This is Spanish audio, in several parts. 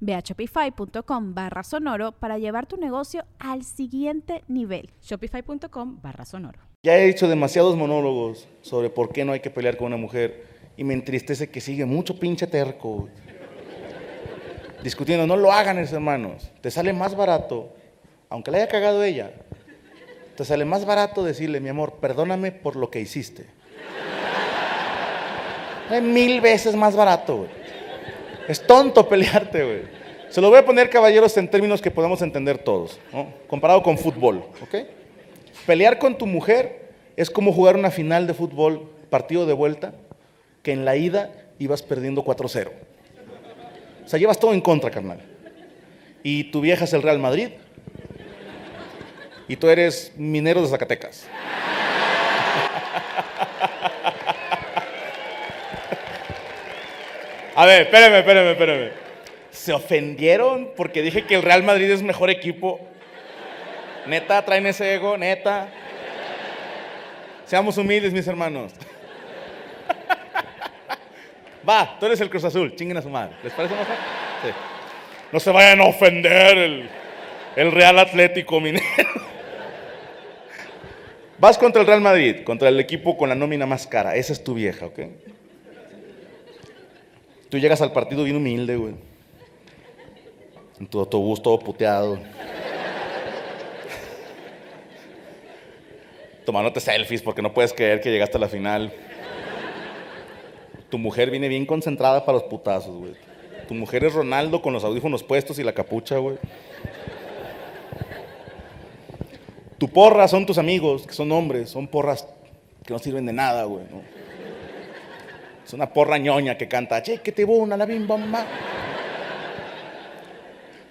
Ve a shopify.com barra sonoro para llevar tu negocio al siguiente nivel. Shopify.com barra sonoro. Ya he dicho demasiados monólogos sobre por qué no hay que pelear con una mujer y me entristece que sigue mucho pinche terco. Discutiendo, no lo hagan, hermanos. Te sale más barato, aunque le haya cagado ella, te sale más barato decirle, mi amor, perdóname por lo que hiciste. Es mil veces más barato, güey. Es tonto pelearte, güey. Se lo voy a poner, caballeros, en términos que podamos entender todos, ¿no? comparado con fútbol. ¿ok? Pelear con tu mujer es como jugar una final de fútbol, partido de vuelta, que en la ida ibas perdiendo 4-0. O sea, llevas todo en contra, carnal. Y tu vieja es el Real Madrid. Y tú eres minero de Zacatecas. A ver, espérame, espérame, espérame. ¿Se ofendieron porque dije que el Real Madrid es mejor equipo? Neta, traen ese ego, neta. Seamos humildes, mis hermanos. Va, tú eres el Cruz Azul, chinguen a su madre. ¿Les parece más sí. No se vayan a ofender el, el Real Atlético Minero. Vas contra el Real Madrid, contra el equipo con la nómina más cara. Esa es tu vieja, ¿ok? Tú llegas al partido bien humilde, güey. En tu autobús todo puteado. Tomándote selfies porque no puedes creer que llegaste a la final. Tu mujer viene bien concentrada para los putazos, güey. Tu mujer es Ronaldo con los audífonos puestos y la capucha, güey. Tu porra son tus amigos, que son hombres, son porras que no sirven de nada, güey. ¿no? Es una porra ñoña que canta, che, que te la bim bomba.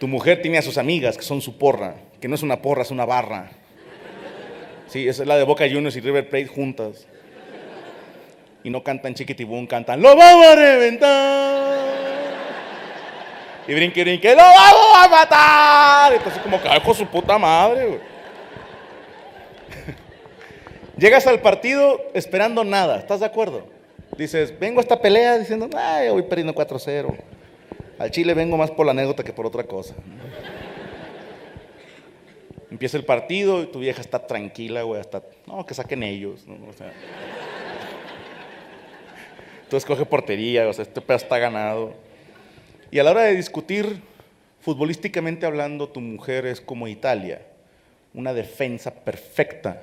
Tu mujer tiene a sus amigas que son su porra, que no es una porra, es una barra. Sí, es la de Boca Juniors y River Plate juntas. Y no cantan chiquitibún, cantan, ¡lo vamos a reventar! Y brinque, brinque, ¡lo vamos a matar! Entonces como cajo su puta madre. Llegas al partido esperando nada, ¿estás de acuerdo? Dices, vengo a esta pelea diciendo, ay, voy perdiendo 4-0. Al Chile vengo más por la anécdota que por otra cosa. Empieza el partido y tu vieja está tranquila, güey, hasta, no, que saquen ellos. ¿no? O sea, tú portería, o sea, este pedo está ganado. Y a la hora de discutir, futbolísticamente hablando, tu mujer es como Italia, una defensa perfecta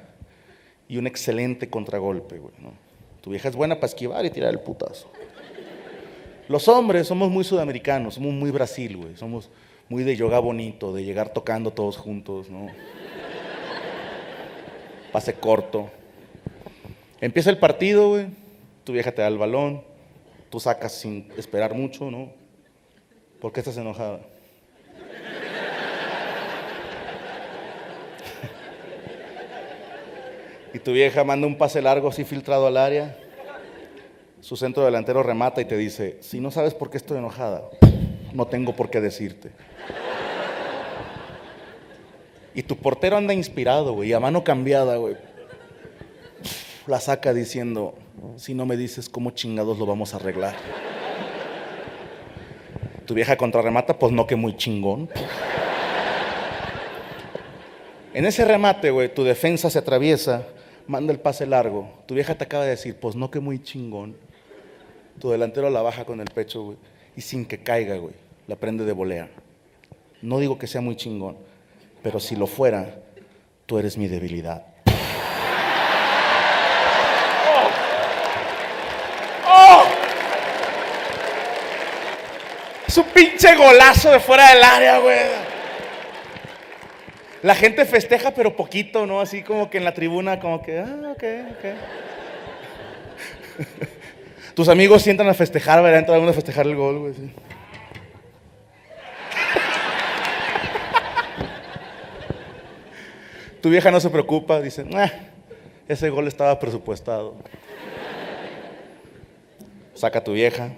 y un excelente contragolpe, güey, ¿no? Tu vieja es buena para esquivar y tirar el putazo. Los hombres somos muy sudamericanos, somos muy Brasil. Somos muy de yoga bonito, de llegar tocando todos juntos, ¿no? Pase corto. Empieza el partido, güey. Tu vieja te da el balón. Tú sacas sin esperar mucho, ¿no? ¿Por qué estás enojada? Y tu vieja manda un pase largo así filtrado al área. Su centro delantero remata y te dice, si no sabes por qué estoy enojada, no tengo por qué decirte. Y tu portero anda inspirado, güey, a mano cambiada, güey. La saca diciendo, si no me dices cómo chingados lo vamos a arreglar. Tu vieja contrarremata, pues no que muy chingón. En ese remate, güey, tu defensa se atraviesa manda el pase largo. Tu vieja te acaba de decir, pues no que muy chingón. Tu delantero la baja con el pecho, güey. Y sin que caiga, güey. La prende de volea. No digo que sea muy chingón, pero si lo fuera, tú eres mi debilidad. ¡Oh! ¡Oh! Es un pinche golazo de fuera del área, güey. La gente festeja, pero poquito, ¿no? Así como que en la tribuna, como que, ah, ok, ok. Tus amigos sientan a festejar, ¿verdad? Entra a festejar el gol, güey. Tu vieja no se preocupa, dice, "Ah, ese gol estaba presupuestado. Saca a tu vieja,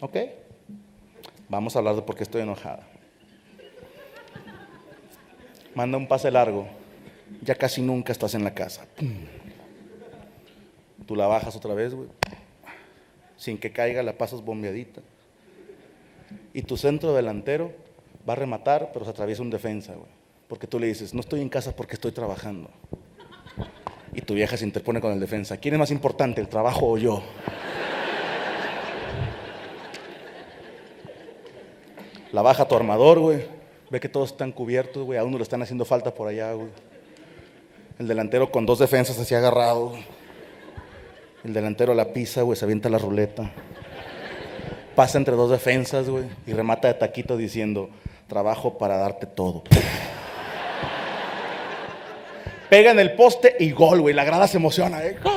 ok, vamos a hablar de por qué estoy enojada. Manda un pase largo, ya casi nunca estás en la casa. Tú la bajas otra vez, güey. Sin que caiga, la pasas bombeadita. Y tu centro delantero va a rematar, pero se atraviesa un defensa, güey. Porque tú le dices, no estoy en casa porque estoy trabajando. Y tu vieja se interpone con el defensa. ¿Quién es más importante, el trabajo o yo? La baja tu armador, güey. Ve que todos están cubiertos, güey. A uno le están haciendo falta por allá, güey. El delantero con dos defensas así agarrado. El delantero la pisa, güey, se avienta la ruleta. Pasa entre dos defensas, güey, y remata de taquito diciendo, trabajo para darte todo. Pega en el poste y gol, güey. La grada se emociona, ¿eh? Tu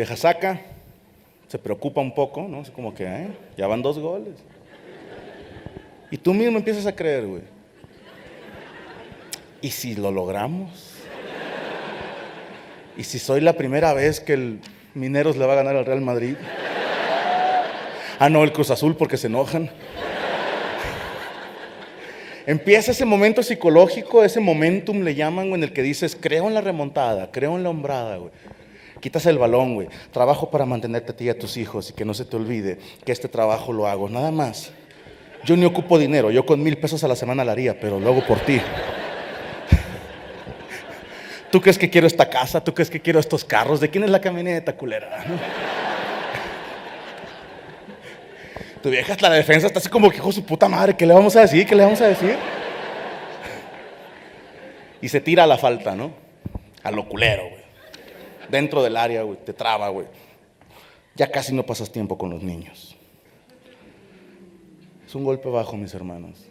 vieja saca, se preocupa un poco, ¿no? Así como que, ¿eh? Ya van dos goles. Y tú mismo empiezas a creer, güey. ¿Y si lo logramos? ¿Y si soy la primera vez que el Mineros le va a ganar al Real Madrid? Ah, no, el Cruz Azul porque se enojan. Empieza ese momento psicológico, ese momentum le llaman, güey, en el que dices, creo en la remontada, creo en la hombrada, güey. Quitas el balón, güey. Trabajo para mantenerte a ti y a tus hijos y que no se te olvide que este trabajo lo hago. Nada más. Yo ni ocupo dinero, yo con mil pesos a la semana la haría, pero lo hago por ti. ¿Tú crees que quiero esta casa? ¿Tú crees que quiero estos carros? ¿De quién es la camioneta culera? Tu vieja la defensa está así como que, hijo su puta madre, ¿qué le vamos a decir? ¿Qué le vamos a decir? Y se tira a la falta, ¿no? A lo culero, güey. Dentro del área, güey, te traba, güey. Ya casi no pasas tiempo con los niños. Es un golpe bajo, mis hermanos.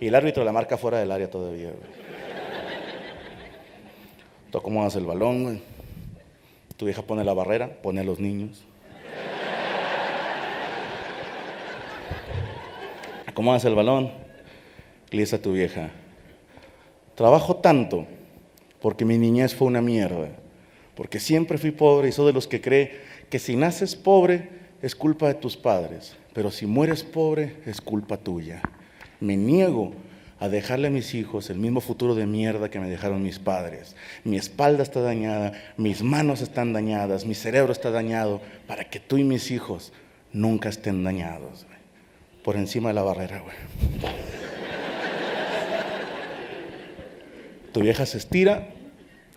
Y el árbitro la marca fuera del área todavía, güey. Tú acomodas el balón, güey. Tu vieja pone la barrera, pone a los niños. Acomodas el balón y a tu vieja, trabajo tanto porque mi niñez fue una mierda, porque siempre fui pobre y soy de los que cree que si naces pobre es culpa de tus padres, pero si mueres pobre es culpa tuya. Me niego a dejarle a mis hijos el mismo futuro de mierda que me dejaron mis padres. Mi espalda está dañada, mis manos están dañadas, mi cerebro está dañado, para que tú y mis hijos nunca estén dañados. Por encima de la barrera, güey. Tu vieja se estira,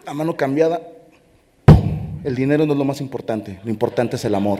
la mano cambiada. El dinero no es lo más importante, lo importante es el amor.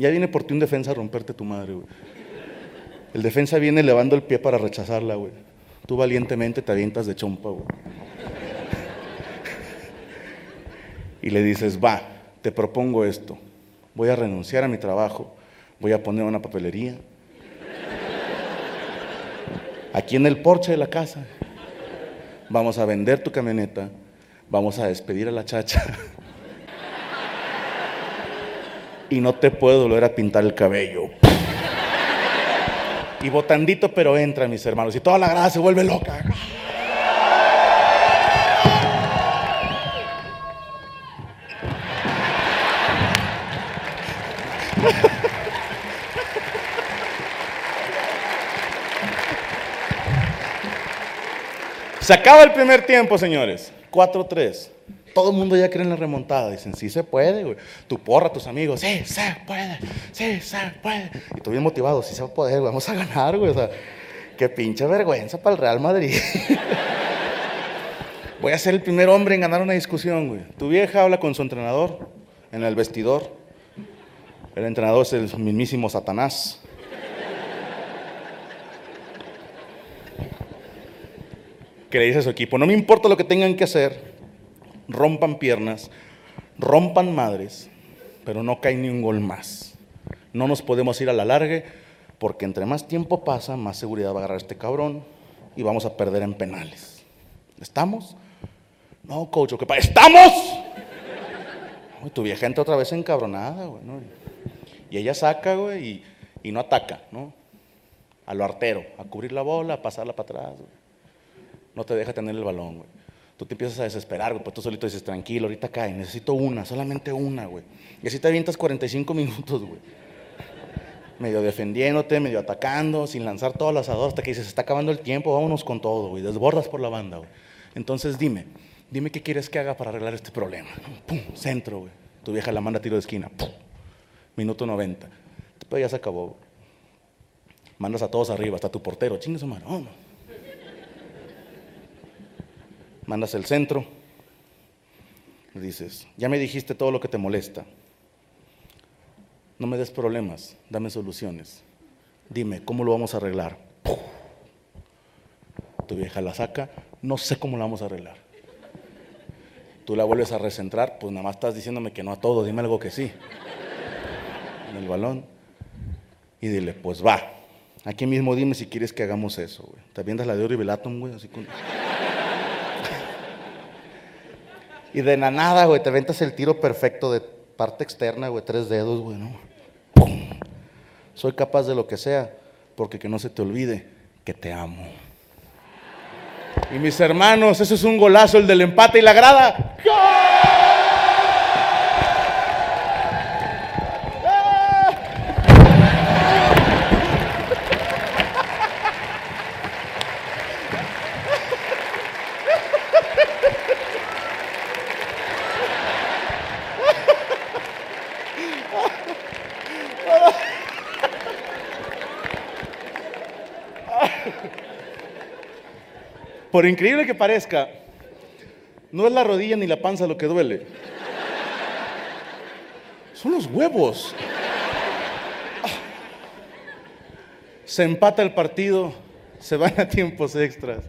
Ya viene por ti un defensa a romperte tu madre, güey. El defensa viene elevando el pie para rechazarla, güey. Tú valientemente te avientas de chompa, güey. Y le dices, va, te propongo esto. Voy a renunciar a mi trabajo. Voy a poner una papelería. Aquí en el porche de la casa. Vamos a vender tu camioneta. Vamos a despedir a la chacha y no te puedo volver a pintar el cabello. Y botandito, pero entra, mis hermanos. Y toda la grada se vuelve loca. Se acaba el primer tiempo, señores. 4-3. Todo el mundo ya cree en la remontada. Dicen, sí se puede, güey. Tu porra, tus amigos, sí se puede, sí se puede. Y tú bien motivado, sí se va a poder, vamos a ganar, güey. O sea, qué pinche vergüenza para el Real Madrid. Voy a ser el primer hombre en ganar una discusión, güey. Tu vieja habla con su entrenador en el vestidor. El entrenador es el mismísimo Satanás. Que le dice a su equipo, no me importa lo que tengan que hacer, rompan piernas, rompan madres, pero no cae ni un gol más. No nos podemos ir a la largue porque entre más tiempo pasa, más seguridad va a agarrar este cabrón y vamos a perder en penales. ¿Estamos? No, coach, ¿qué pasa? ¡Estamos! Tu vieja entra otra vez encabronada, güey. ¿no? Y ella saca, güey, y, y, no ataca, ¿no? A lo artero, a cubrir la bola, a pasarla para atrás, güey. No te deja tener el balón, güey. Tú te empiezas a desesperar, güey, pues tú solito dices, tranquilo, ahorita cae, necesito una, solamente una, güey. Y así te avientas 45 minutos, güey. Medio defendiéndote, medio atacando, sin lanzar todo al asador, hasta que dices, está acabando el tiempo, vámonos con todo, güey. Desbordas por la banda, güey. Entonces dime, dime qué quieres que haga para arreglar este problema. Pum, centro, güey. Tu vieja la manda a tiro de esquina. Pum, minuto 90. Después ya se acabó. Güey. Mandas a todos arriba, hasta tu portero. Chingue su madre. Oh, Mandas el centro. Dices, ya me dijiste todo lo que te molesta. No me des problemas, dame soluciones. Dime, ¿cómo lo vamos a arreglar? Tu vieja la saca, no sé cómo la vamos a arreglar. Tú la vuelves a recentrar, pues nada más estás diciéndome que no a todo, dime algo que sí. En el balón. Y dile, pues va. Aquí mismo dime si quieres que hagamos eso, güey. ¿Te avientas la de Ori Velatum, güey? Así con... y de la nada, güey, te aventas el tiro perfecto de parte externa, güey, tres dedos, güey, ¿no? ¡Pum! Soy capaz de lo que sea, porque que no se te olvide que te amo. Y mis hermanos, eso es un golazo, el del empate y la grada. Por increíble que parezca, no es la rodilla ni la panza lo que duele. Son los huevos. Se empata el partido, se van a tiempos extras.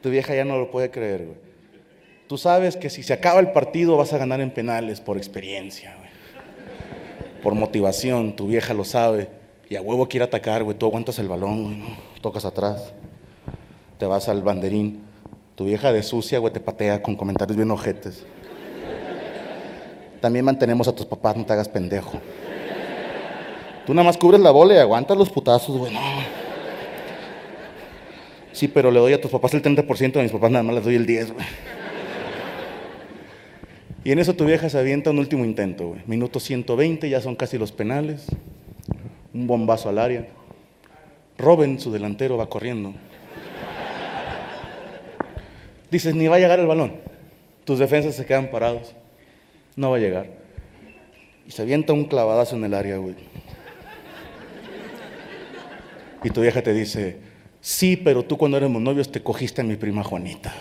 Tu vieja ya no lo puede creer, güey. Tú sabes que si se acaba el partido vas a ganar en penales por experiencia, güey. Por motivación, tu vieja lo sabe. Y a huevo quiere atacar, güey. Tú aguantas el balón, güey. Tocas atrás te vas al banderín, tu vieja de sucia, güey, te patea con comentarios bien ojetes. También mantenemos a tus papás, no te hagas pendejo. Tú nada más cubres la bola y aguantas los putazos, güey, no. Sí, pero le doy a tus papás el 30%, a mis papás nada más les doy el 10, güey. Y en eso tu vieja se avienta un último intento, güey. Minuto 120, ya son casi los penales. Un bombazo al área. Robin, su delantero, va corriendo. Dices, ni va a llegar el balón. Tus defensas se quedan parados. No va a llegar. Y se avienta un clavadazo en el área, güey. Y tu vieja te dice, sí, pero tú cuando éramos novios te cogiste a mi prima Juanita.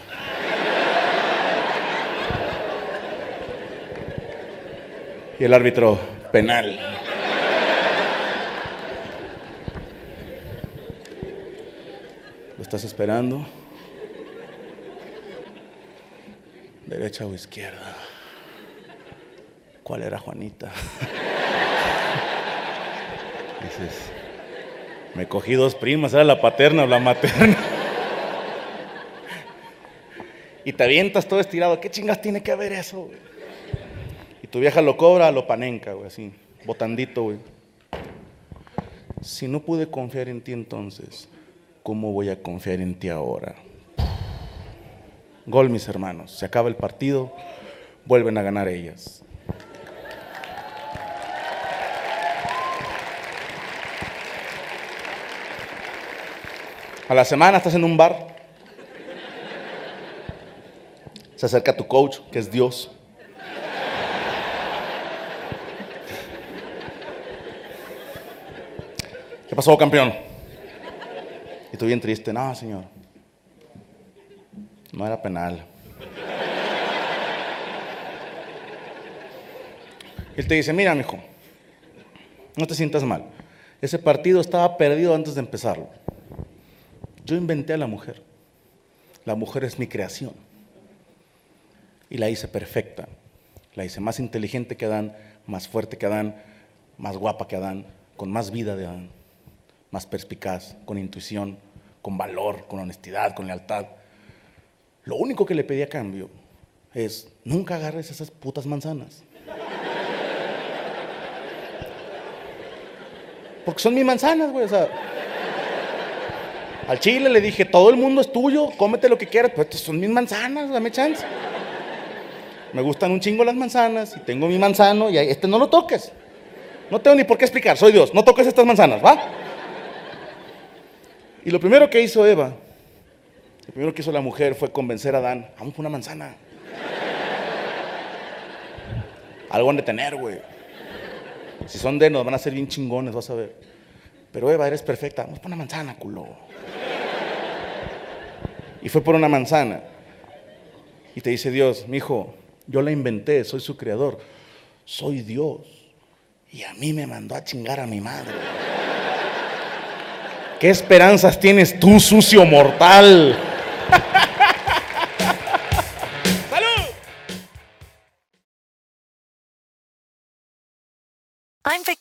Y el árbitro, penal. Lo estás esperando. Derecha o izquierda. ¿Cuál era Juanita? Dices, me cogí dos primas, era la paterna o la materna. y te avientas todo estirado, ¿qué chingas tiene que ver eso? Güey? Y tu vieja lo cobra, lo panenca, güey, así, botandito, güey. Si no pude confiar en ti entonces, ¿cómo voy a confiar en ti ahora? Gol, mis hermanos. Se acaba el partido, vuelven a ganar ellas. A la semana estás en un bar. Se acerca tu coach, que es Dios. ¿Qué pasó, campeón? Y tú bien triste. No, señor. No era penal. Él te dice, mira, mijo, no te sientas mal. Ese partido estaba perdido antes de empezarlo. Yo inventé a la mujer. La mujer es mi creación. Y la hice perfecta. La hice más inteligente que Adán, más fuerte que Adán, más guapa que Adán, con más vida de Adán, más perspicaz, con intuición, con valor, con honestidad, con lealtad. Lo único que le pedí a cambio es, nunca agarres esas putas manzanas. Porque son mis manzanas, güey. O sea, al chile le dije, todo el mundo es tuyo, cómete lo que quieras, pues estas son mis manzanas, dame chance. Me gustan un chingo las manzanas y tengo mi manzano y este no lo toques. No tengo ni por qué explicar, soy Dios, no toques estas manzanas, ¿va? Y lo primero que hizo Eva, lo primero que hizo la mujer fue convencer a Adán, vamos por una manzana. Algo han de tener, güey. Si son de nos van a ser bien chingones, vas a ver. Pero Eva, eres perfecta, vamos por una manzana, culo. Y fue por una manzana. Y te dice Dios, mi hijo, yo la inventé, soy su creador. Soy Dios. Y a mí me mandó a chingar a mi madre. ¿Qué esperanzas tienes tú, sucio mortal?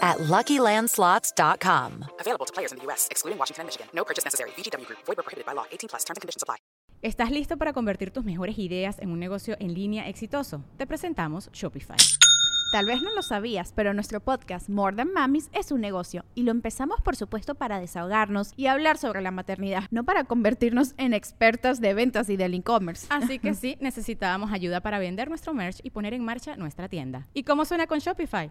at LuckyLandSlots.com. Available to players in the U.S., excluding Washington and Michigan. No purchase necessary. VGW Group. Void prohibited by law. 18 plus. Terms and conditions apply. ¿Estás listo para convertir tus mejores ideas en un negocio en línea exitoso? Te presentamos Shopify. Tal vez no lo sabías, pero nuestro podcast More Than Mamis es un negocio y lo empezamos por supuesto para desahogarnos y hablar sobre la maternidad, no para convertirnos en expertas de ventas y del e-commerce. Así que sí, necesitábamos ayuda para vender nuestro merch y poner en marcha nuestra tienda. ¿Y cómo suena con Shopify?